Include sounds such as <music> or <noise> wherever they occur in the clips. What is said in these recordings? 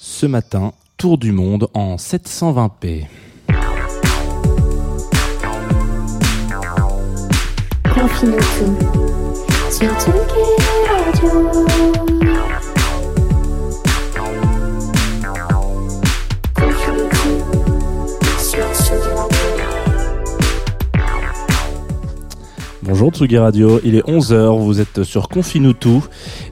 Ce matin, tour du monde en 720p. Confine tout sur Tsugi Radio. Confine tout sur Tsugi Radio. Bonjour Tsugi Radio, il est 11h, vous êtes sur Confinutu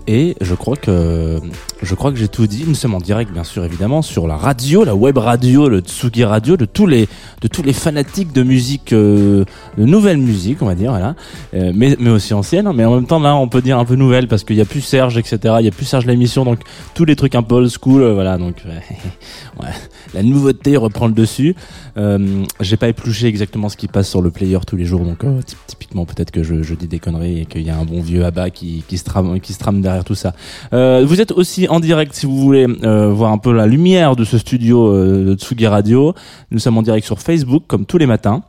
et je crois que je crois que j'ai tout dit, nous sommes en direct bien sûr évidemment sur la radio, la web radio, le Tsugi Radio de tous les de tous les fanatiques de musique euh, de nouvelle musique, on va dire voilà. Euh, mais mais aussi ancienne, hein, mais en même temps là on peut dire un peu nouvelle parce qu'il y a plus Serge etc, il y a plus Serge l'émission donc tous les trucs un peu old school euh, voilà donc <laughs> ouais, la nouveauté reprend le dessus. Euh, j'ai pas épluché exactement ce qui passe sur le player tous les jours, donc euh, typ- typiquement peut-être que je, je dis des conneries et qu'il y a un bon vieux abat qui, qui se trame, qui se trame derrière tout ça. Vous êtes aussi en direct si vous voulez euh, voir un peu la lumière de ce studio euh, de Tsugi Radio. Nous sommes en direct sur Facebook comme tous les matins.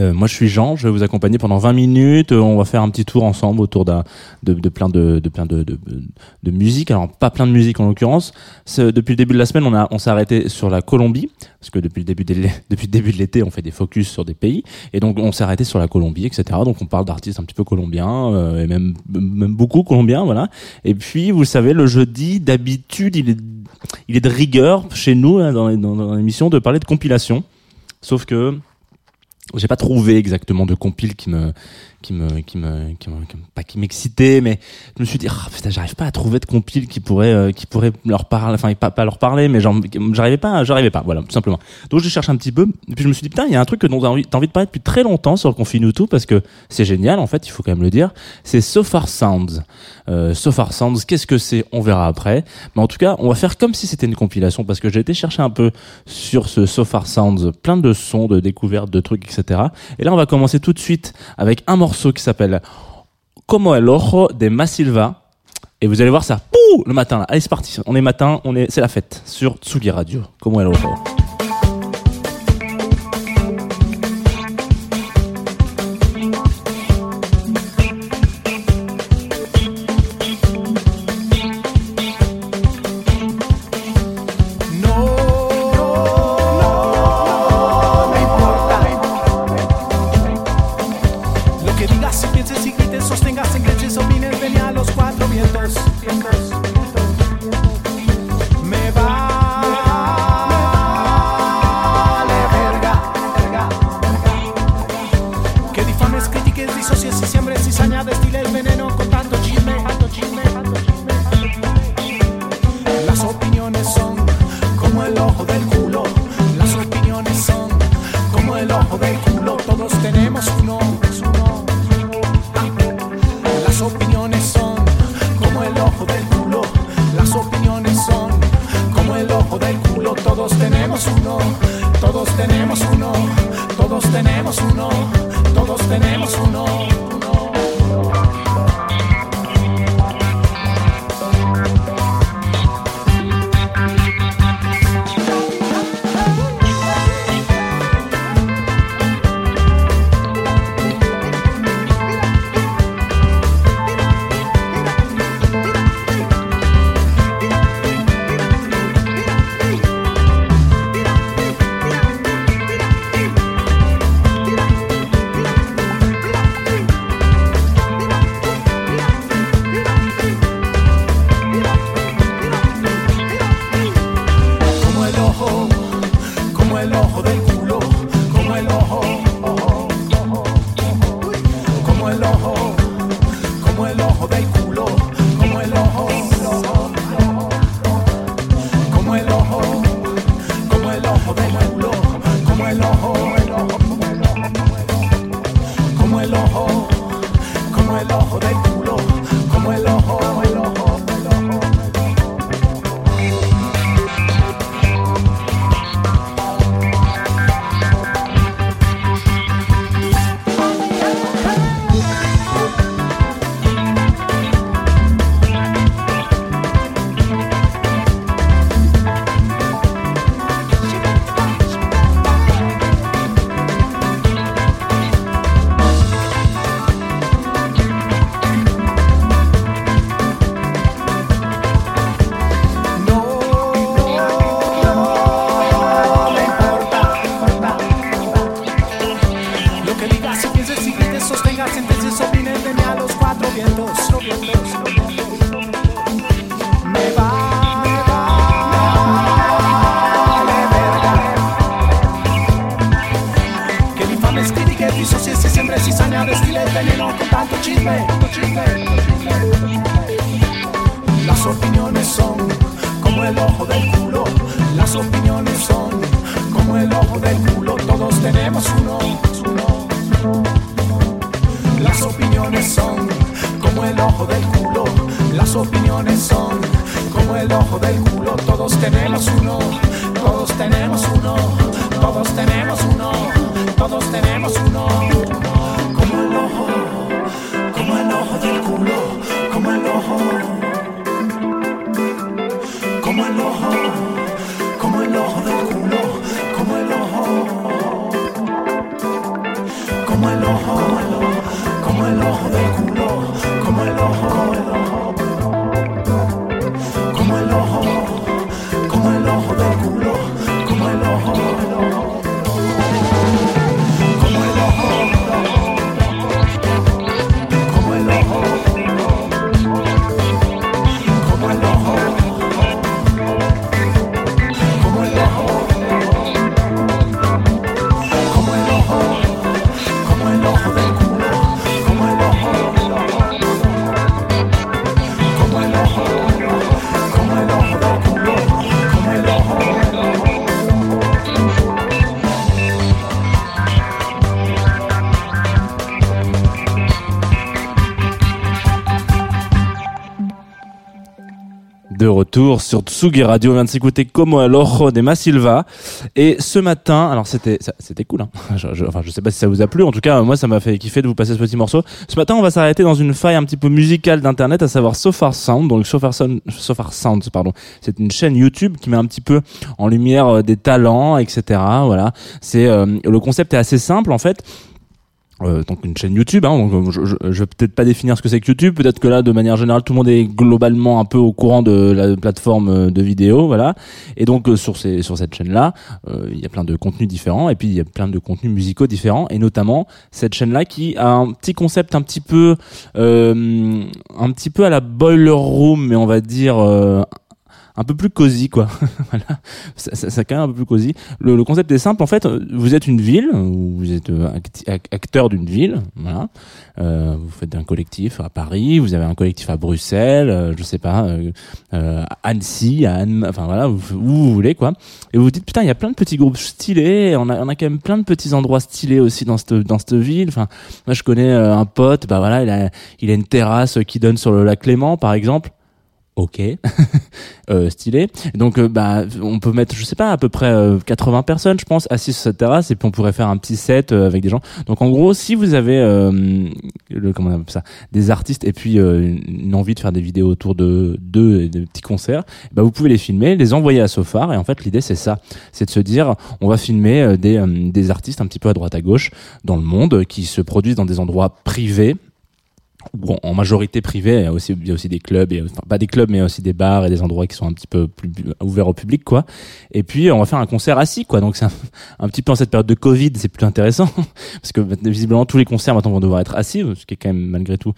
Euh, moi, je suis Jean. Je vais vous accompagner pendant 20 minutes. Euh, on va faire un petit tour ensemble autour de, de plein de, de plein de, de, musique. Alors, pas plein de musique en l'occurrence. Depuis le début de la semaine, on a on s'est arrêté sur la Colombie parce que depuis le début de <laughs> depuis le début de l'été, on fait des focus sur des pays et donc on s'est arrêté sur la Colombie, etc. Donc on parle d'artistes un petit peu colombiens euh, et même même beaucoup colombiens, voilà. Et puis, vous le savez, le jeudi, d'habitude, il est il est de rigueur chez nous hein, dans, dans, dans l'émission de parler de compilation. Sauf que j'ai pas trouvé exactement de compile qui me qui me qui me, qui me- pas qui m'excitait mais je me suis dit ah putain j'arrive pas à trouver de compile qui pourrait euh, qui pourrait leur parler enfin pas, pas leur parler mais j'arrivais pas j'arrivais pas voilà tout simplement. Donc je cherche un petit peu et puis je me suis dit putain il y a un truc que dont t'as envie, envie de parler depuis très longtemps sur le Confine tout parce que c'est génial en fait il faut quand même le dire c'est So Far Sounds. Euh, So Far Sounds qu'est-ce que c'est? On verra après. Mais en tout cas on va faire comme si c'était une compilation parce que j'ai été chercher un peu sur ce So Far Sounds plein de sons de découvertes de trucs etc et là on va commencer tout de suite avec un morceau qui s'appelle Como el ojo de Masilva et vous allez voir ça le matin allez c'est parti. On est matin on est c'est la fête sur Tsugi Radio. Como el ojo Todos tenemos uno. Todos tenemos uno. Retour sur Tsugi Radio, on vient de s'écouter Como el de Masilva. Et ce matin, alors c'était c'était cool, hein. <laughs> enfin je sais pas si ça vous a plu, en tout cas moi ça m'a fait kiffer de vous passer ce petit morceau. Ce matin on va s'arrêter dans une faille un petit peu musicale d'internet, à savoir Sofar Sound. Donc Sofar Sound, Sofar Sound pardon, c'est une chaîne YouTube qui met un petit peu en lumière euh, des talents, etc. Voilà, c'est euh, le concept est assez simple en fait. Euh, donc une chaîne YouTube, hein, euh, je, je, vais peut-être pas définir ce que c'est que YouTube, peut-être que là de manière générale tout le monde est globalement un peu au courant de la plateforme euh, de vidéo, voilà. Et donc euh, sur cette chaîne là, il y a plein de contenus différents et puis il y a plein de contenus musicaux différents et notamment cette chaîne là qui a un petit concept un petit peu un petit peu à la boiler room, mais on va dire un peu plus cosy quoi. <laughs> Voilà. Ça, ça, ça quand même un peu plus cosy. Le, le concept est simple. En fait vous êtes une ville ou vous êtes euh, acteur d'une ville voilà. Euh, vous faites un collectif à Paris vous avez un collectif à Bruxelles euh, je sais pas euh, euh, Annecy à Anne enfin voilà où, vous voulez quoi. Et vous vous dites putain il y a plein de petits groupes stylés on a on a quand même plein de petits endroits stylés aussi dans cette dans cette ville. Enfin moi je connais euh, un pote bah voilà il a il a une terrasse qui donne sur le lac Léman par exemple ok. <laughs> Euh, stylé. Donc euh, bah on peut mettre je sais pas à peu près euh, 80 personnes je pense assises sur cette terrasse et puis on pourrait faire un petit set euh, avec des gens. Donc en gros si vous avez euh, le comment on appelle ça des artistes et puis une une envie de faire des vidéos autour de d'eux et de petits concerts bah vous pouvez les filmer les envoyer à Sofar et en fait l'idée c'est ça. C'est de se dire on va filmer des des artistes un petit peu à droite à gauche dans le monde qui se produisent dans des endroits privés ou en- majorité privée, il y a aussi, il y a aussi des clubs, et, enfin pas des clubs, mais aussi des bars et des endroits qui sont un petit peu plus ouverts au public, quoi. Et puis on va faire un concert assis, quoi. Donc c'est un, petit peu en cette période de Covid, c'est plus intéressant <laughs> parce que visiblement tous les concerts maintenant vont devoir être assis, ce qui est quand même malgré tout,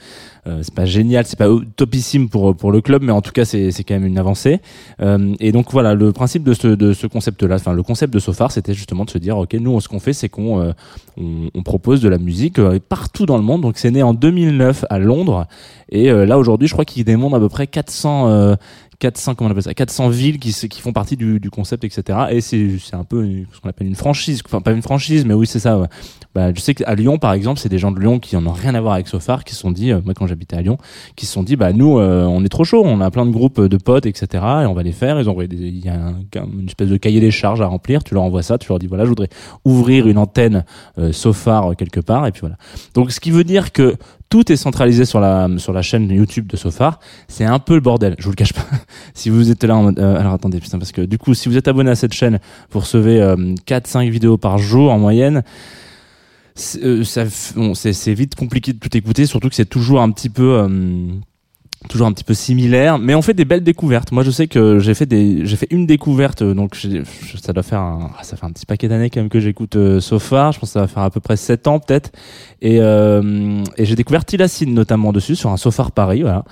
euh, c'est pas génial, c'est pas topissime pour pour le club, mais en tout cas c'est c'est quand même une avancée. Euh, et donc voilà, le principe de ce de ce concept-là, enfin le concept de Sofar, c'était justement de se dire, ok, nous ce qu'on fait, c'est qu'on euh, on, propose de la musique euh, partout dans le monde. Donc c'est né en 2009 à Londres. Et euh, là aujourd'hui, je crois qu'il démontre à peu près 400 euh, 400 comment on appelle ça 400 villes qui font partie du, concept etc et c'est un peu ce qu'on appelle une franchise enfin pas une franchise mais oui c'est ça bah je sais qu'à Lyon par exemple c'est des gens de Lyon qui en ont rien à voir avec Sofar qui se sont dit euh, moi quand j'habitais à Lyon qui se sont dit bah nous euh, on est trop chaud on a plein de groupes de potes etc et on va les faire. Ils ont il y a un- une espèce de cahier des charges à remplir. Tu leur envoies ça tu leur dis voilà je voudrais ouvrir une antenne euh, Sofar euh, quelque part et puis voilà. Donc ce qui veut dire que tout est centralisé sur la sur la chaîne YouTube de Sofar. C'est un peu le bordel je vous le cache pas. <laughs> Si vous êtes là en mode euh, alors attendez putain parce que du coup si vous êtes abonné à cette chaîne vous recevez euh, 4 5 vidéos par jour en moyenne. C'est euh, bon, vite compliqué de tout écouter surtout que c'est toujours un petit peu euh, toujours un petit peu similaire, mais on fait des belles découvertes. Moi, je sais que j'ai fait des, j'ai fait une découverte, euh, donc ça doit faire un, ah, ça fait un petit paquet d'années quand même que j'écoute euh, So Far. Je pense que ça va faire à peu près 7 ans peut-être. Et, euh, et j'ai découvert Tilacine notamment dessus sur un So Far Paris. Voilà.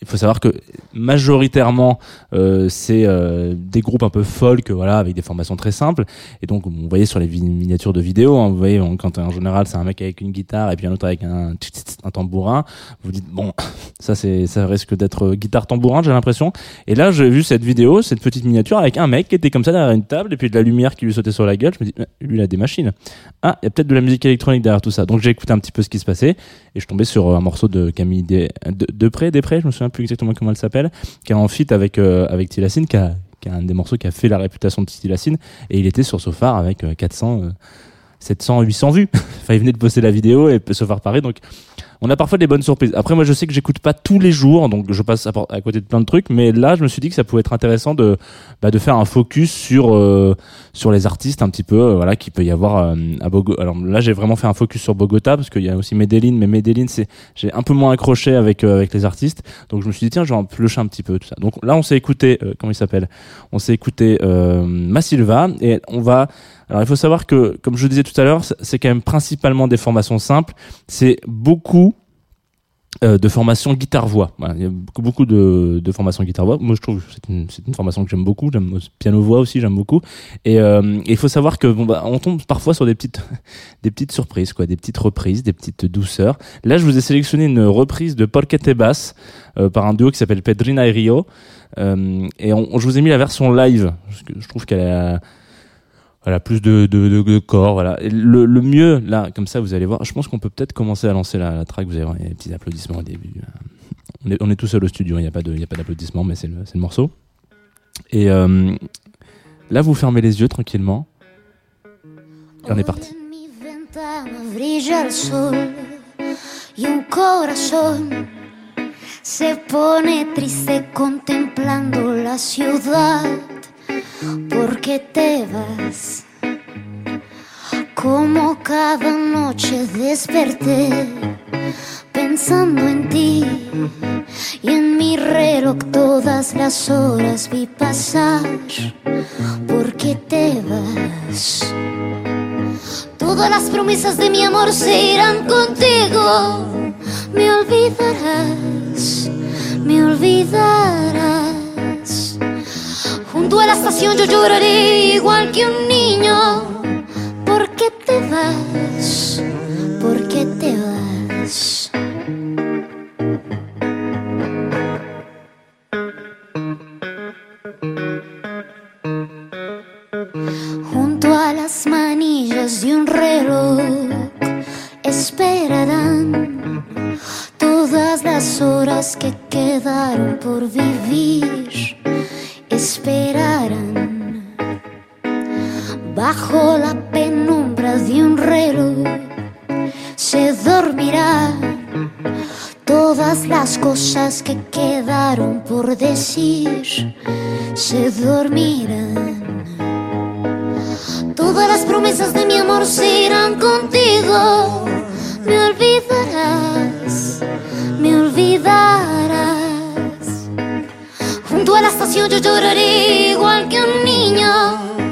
Il faut savoir que majoritairement euh, c'est euh, des groupes un peu folk, voilà, avec des formations très simples. Et donc, vous voyez sur les miniatures de vidéo, hein, vous voyez quand en général c'est un mec avec une guitare et puis un autre avec un, un tambourin. Vous dites bon, <coughs> ça c'est ça risque d'être euh, guitare tambourin, j'ai l'impression. Et là, j'ai vu cette vidéo, cette petite miniature avec un mec qui était comme ça derrière une table et puis de la lumière qui lui sautait sur la gueule. Je me dis, euh, lui il a des machines. Ah, il y a peut-être de la musique électronique derrière tout ça. Donc j'ai écouté un petit peu ce qui se passait et je tombé sur euh, un morceau de Camille Des- de, Després, je me souviens plus exactement comment elle s'appelle, qui est en feat avec euh, avec Tilacine, qui a a un des morceaux qui a fait la réputation de Tilacine et il était sur Sofar avec euh, 400 euh, 700 800 vues. <laughs> enfin, il venait de poster la vidéo et Sofar Paris donc on a parfois des bonnes surprises. Après, moi, je sais que j'écoute pas tous les jours, donc je passe à, côté de plein de trucs. Mais là, je me suis dit que ça pouvait être intéressant de, bah, de faire un focus sur euh, sur les artistes un petit peu, euh, voilà, qui peut y avoir euh, à Bogota. Alors là, j'ai vraiment fait un focus sur Bogota parce qu'il y a aussi Medellin, mais Medellin, c'est j'ai un peu moins accroché avec euh, avec les artistes. Donc je me suis dit tiens, je vais en piocher un petit peu tout ça. Donc là, on s'est écouté, comment il s'appelle? On s'est écouté Massilva et on va alors il faut savoir que, comme je disais tout à l'heure, c'est quand même principalement des formations simples. C'est beaucoup euh, de formation guitare-voix. Voilà, il y a beaucoup, beaucoup de, de formations guitare-voix. Moi, je trouve que c'est une, une formation que j'aime beaucoup. J'aime piano-voix aussi, j'aime beaucoup. Et euh, et il faut savoir que bon, bah, on tombe parfois sur des petites, <laughs> des petites surprises, quoi, des petites reprises, des petites douceurs. Là, je vous ai sélectionné une reprise de Polkette Bass euh, par un duo qui s'appelle Pedrina et Rio. Euh, et on, je vous ai mis la version live je trouve qu'elle a voilà plus de, corps voilà. Le, mieux là comme ça vous allez voir je pense qu'on peut peut-être commencer à lancer la, la track. Vous allez voir il y des petits applaudissements au début on est, on est tout seul au studio il n'y a pas d'applaudissements mais c'est le, morceau. Et euh, là vous fermez les yeux tranquillement. Et on est parti. Y un corazón se pone triste contemplando la ciudad porque te vas. Como cada noche desperté pensando en ti y en mi reloj todas las horas vi pasar porque te vas. Todas las promesas de mi amor se irán contigo. Me olvidarás, me olvidarás. Junto a estación yo lloraré igual que un niño. ¿Por qué te vas? ¿Por qué te vas? Junto a las manillas de un reloj esperarán todas las horas que quedaron por vivir. Bajo la penumbra de un reloj. Se dormirán todas las cosas que quedaron por decir. Se dormirán. Todas las promesas de mi amor se irán contigo. Me olvidarás, me olvidarás. Junto a la estación yo lloraré igual que un niño.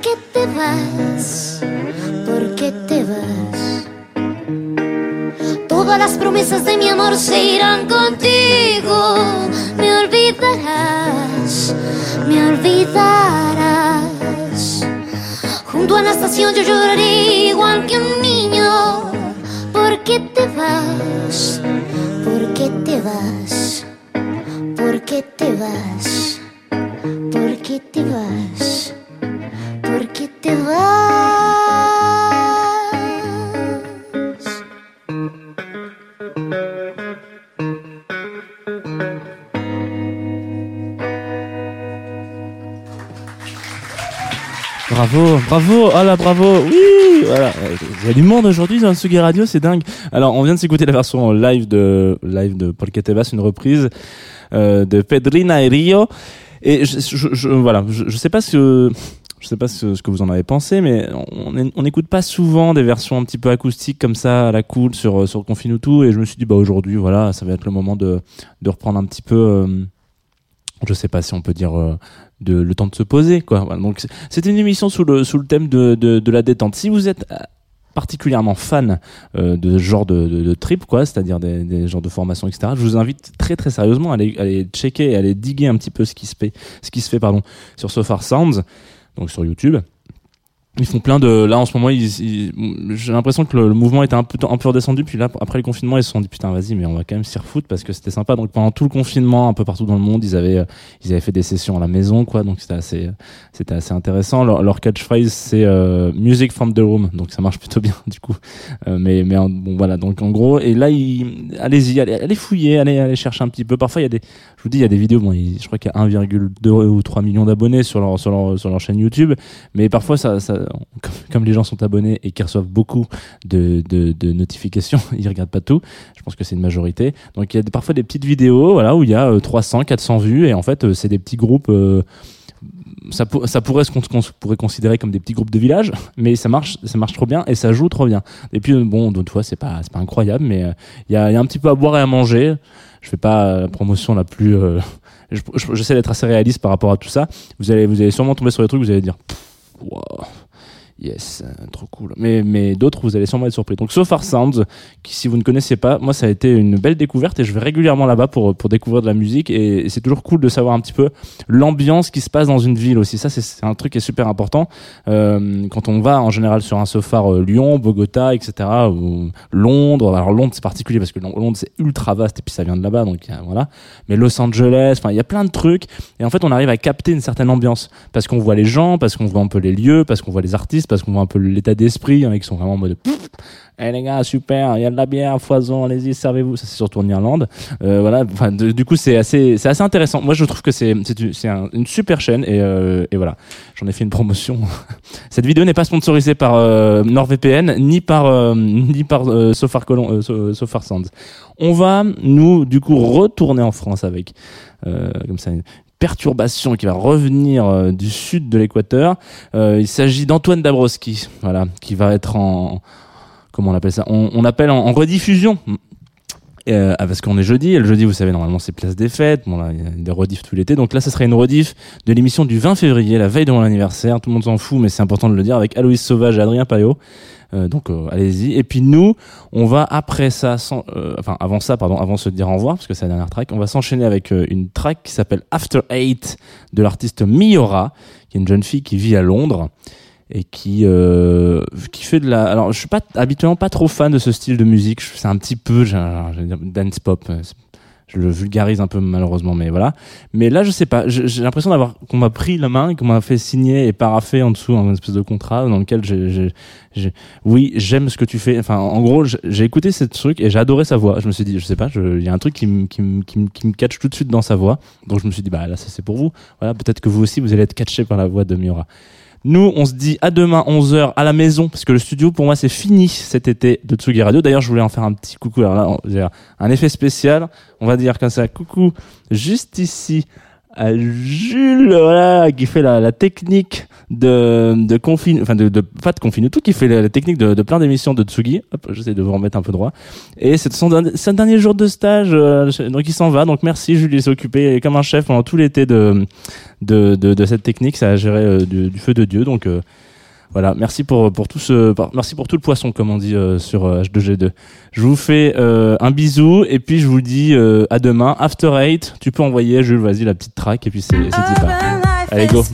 ¿Por qué te vas? ¿Por qué te vas? Todas las promesas de mi amor se irán contigo. Me olvidarás, me olvidarás. Junto a la estación yo lloraré igual que un niño. ¿Por qué te vas? ¿Por qué te vas? ¿Por qué te vas? Bravo, bravo, ah là bravo, oui, voilà. Il y a du monde aujourd'hui dans Sugi Radio, c'est dingue. Alors, on vient de s'écouter la version live de live de Paul Ketebas, une reprise euh, de Pedrina et Rio. Et je, je, je- voilà, je, je sais pas ce que Je sais pas ce, que vous en avez pensé, mais on n'écoute pas souvent des versions un petit peu acoustiques comme ça à la cool sur sur Confinutu et je me suis dit bah aujourd'hui voilà ça va être le moment de de reprendre un petit peu euh, je sais pas si on peut dire euh, le temps de se poser quoi. Donc c'est- une émission sous le sous le thème de la détente. Si vous êtes euh, particulièrement fan euh, de ce genre de, de, de trip quoi, c'est-à-dire des, des genres de formations etc. Je vous invite très très sérieusement à aller, à aller checker à aller diguer un petit peu ce qui se fait ce qui se fait pardon sur So Far Sounds donc sur YouTube. Ils font plein de là en ce moment j'ai l'impression que le, mouvement était un peu un peu redescendu. Puis là après le confinement ils se sont dit putain vas-y mais on va quand même s'y refoutre parce que c'était sympa. Donc pendant tout le confinement un peu partout dans le monde ils avaient euh, ils avaient fait des sessions à la maison quoi. Donc c'était assez c'était assez intéressant. Leur, catchphrase c'est euh, music from the room. Donc ça marche plutôt bien du coup. Euh, mais mais bon voilà. Donc en gros et là allez-y allez, allez fouiller allez allez chercher un petit peu. Parfois il y a des je vous dis il y a des vidéos bon je crois qu'il y a 1,2 ou 3 millions d'abonnés sur leur sur leur sur leur chaîne YouTube. Mais parfois ça comme, comme les gens sont abonnés et qu'ils reçoivent beaucoup de, notifications <laughs> ils regardent pas tout je pense que c'est une majorité donc il y a parfois des petites vidéos voilà où il y a euh, 300 400 vues et en fait euh, c'est des petits groupes euh, ça, pour- ça pourrait con- qu'on pourrait considérer comme des petits groupes de village, mais ça marche, ça marche trop bien et ça joue trop bien. Et puis euh, bon, d'autres fois c'est pas, pas incroyable, mais euh, il y, a, un petit peu à boire et à manger. Je fais pas euh, la promotion la plus, euh, <laughs> je- je- j'essaie d'être assez réaliste par rapport à tout ça. Vous allez, vous allez sûrement tomber sur des trucs, vous allez dire, yes, euh, trop cool. Mais, mais d'autres, vous allez sûrement être surpris. Donc So Far Sounds, qui si vous ne connaissez pas, moi ça a été une belle découverte et je vais régulièrement là-bas pour pour découvrir de la musique et, c'est toujours cool de savoir un petit peu l'ambiance qui se passe dans une ville aussi. Ça, c'est- un truc qui est super important. Euh, quand on va en général sur un sofar euh, Lyon, Bogota, etc., ou Londres. Alors Londres, c'est particulier parce que Lon- Londres, c'est ultra vaste et puis ça vient de là-bas, donc voilà. Mais Los Angeles, enfin, il y a plein de trucs. Et en fait, on arrive à capter une certaine ambiance parce qu'on voit les gens, parce qu'on voit un peu les lieux, parce qu'on voit les artistes, parce qu'on voit un peu l'état d'esprit, hein, qui sont vraiment en mode eh les gars, super, il y a de la bière foison, allez-y, servez-vous. Ça, c'est surtout en Irlande. Euh, voilà. Enfin, du coup, c'est assez, c'est assez intéressant. Moi, je trouve que c'est, c'est, une- super chaîne et, euh, et voilà. J'en ai fait une promotion. <laughs> Cette vidéo n'est pas sponsorisée par euh, NordVPN ni par euh, ni par euh, Sofar Colon, euh, So- Sofar Sounds. On va nous du coup retourner en France avec comme ça perturbation qui va revenir euh, du sud de l'équateur. Euh, il s'agit d'Antoine Dabrowski, voilà, qui va être en comment on appelle ça? On, on appelle en, en rediffusion. Euh, parce qu'on est jeudi, et le jeudi, vous savez, normalement, c'est place des fêtes. Bon, là, il y a des rediffs tout l'été. Donc là, ce serait une rediff de l'émission du 20 février, la veille de mon anniversaire. Tout le monde s'en fout, mais c'est important de le dire, avec Aloïs Sauvage et Adrien Payot. Euh, donc, euh, allez-y. Et puis nous, on va après ça, sans- euh, enfin, avant ça, pardon, avant de se dire au revoir, parce que c'est la dernière track, on va s'enchaîner avec une track qui s'appelle After Eight de l'artiste Miora, qui est une jeune fille qui vit à Londres et qui euh, qui fait de la alors je suis pas habituellement pas trop fan de ce style de musique c'est un petit peu j'ai un dance pop je le vulgarise un peu malheureusement mais voilà. Mais là je sais pas. J'ai l'impression d'avoir qu'on m'a pris la main qu'on m'a fait signer et paraffer en dessous un espèce de contrat dans lequel j'ai oui j'aime ce que tu fais. Enfin en gros j'ai- écouté ce truc et j'ai adoré sa voix. Je me suis dit je sais pas il y a un truc qui me qui qui qui catch tout de suite dans sa voix. Donc je me suis dit bah là ça c'est pour vous. Voilà peut-être que vous aussi vous allez être catché par la voix de Miura nous, on se dit à demain 11h à la maison parce que le studio pour moi c'est fini cet été de Tsugi Radio. D'ailleurs, je voulais en faire un petit coucou. Alors là, un effet spécial. On va dire comme ça, coucou juste ici à Jules, voilà, qui fait la, la technique de de confine, enfin de, de pas de confine, tout qui fait la, technique de, de plein d'émissions de Tsugi. Hop, j'essaie de vous remettre un peu droit. Et c'est son dernier, jour de stage, euh, donc il s'en va. Donc merci, Jules, il s'est occupé comme un chef pendant tout l'été de de, de, de cette technique. Ça a géré euh, du, du feu de Dieu. Donc euh, voilà, merci pour pour tout ce, merci pour tout le poisson, comme on dit euh, sur euh, H2G2. Je vous fais euh, un bisou et puis je vous dis euh, à demain. After Eight, tu peux envoyer, Jules, vas-y la petite track et puis c'est c'est dit pas. Allez, go.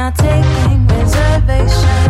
Now taking reservations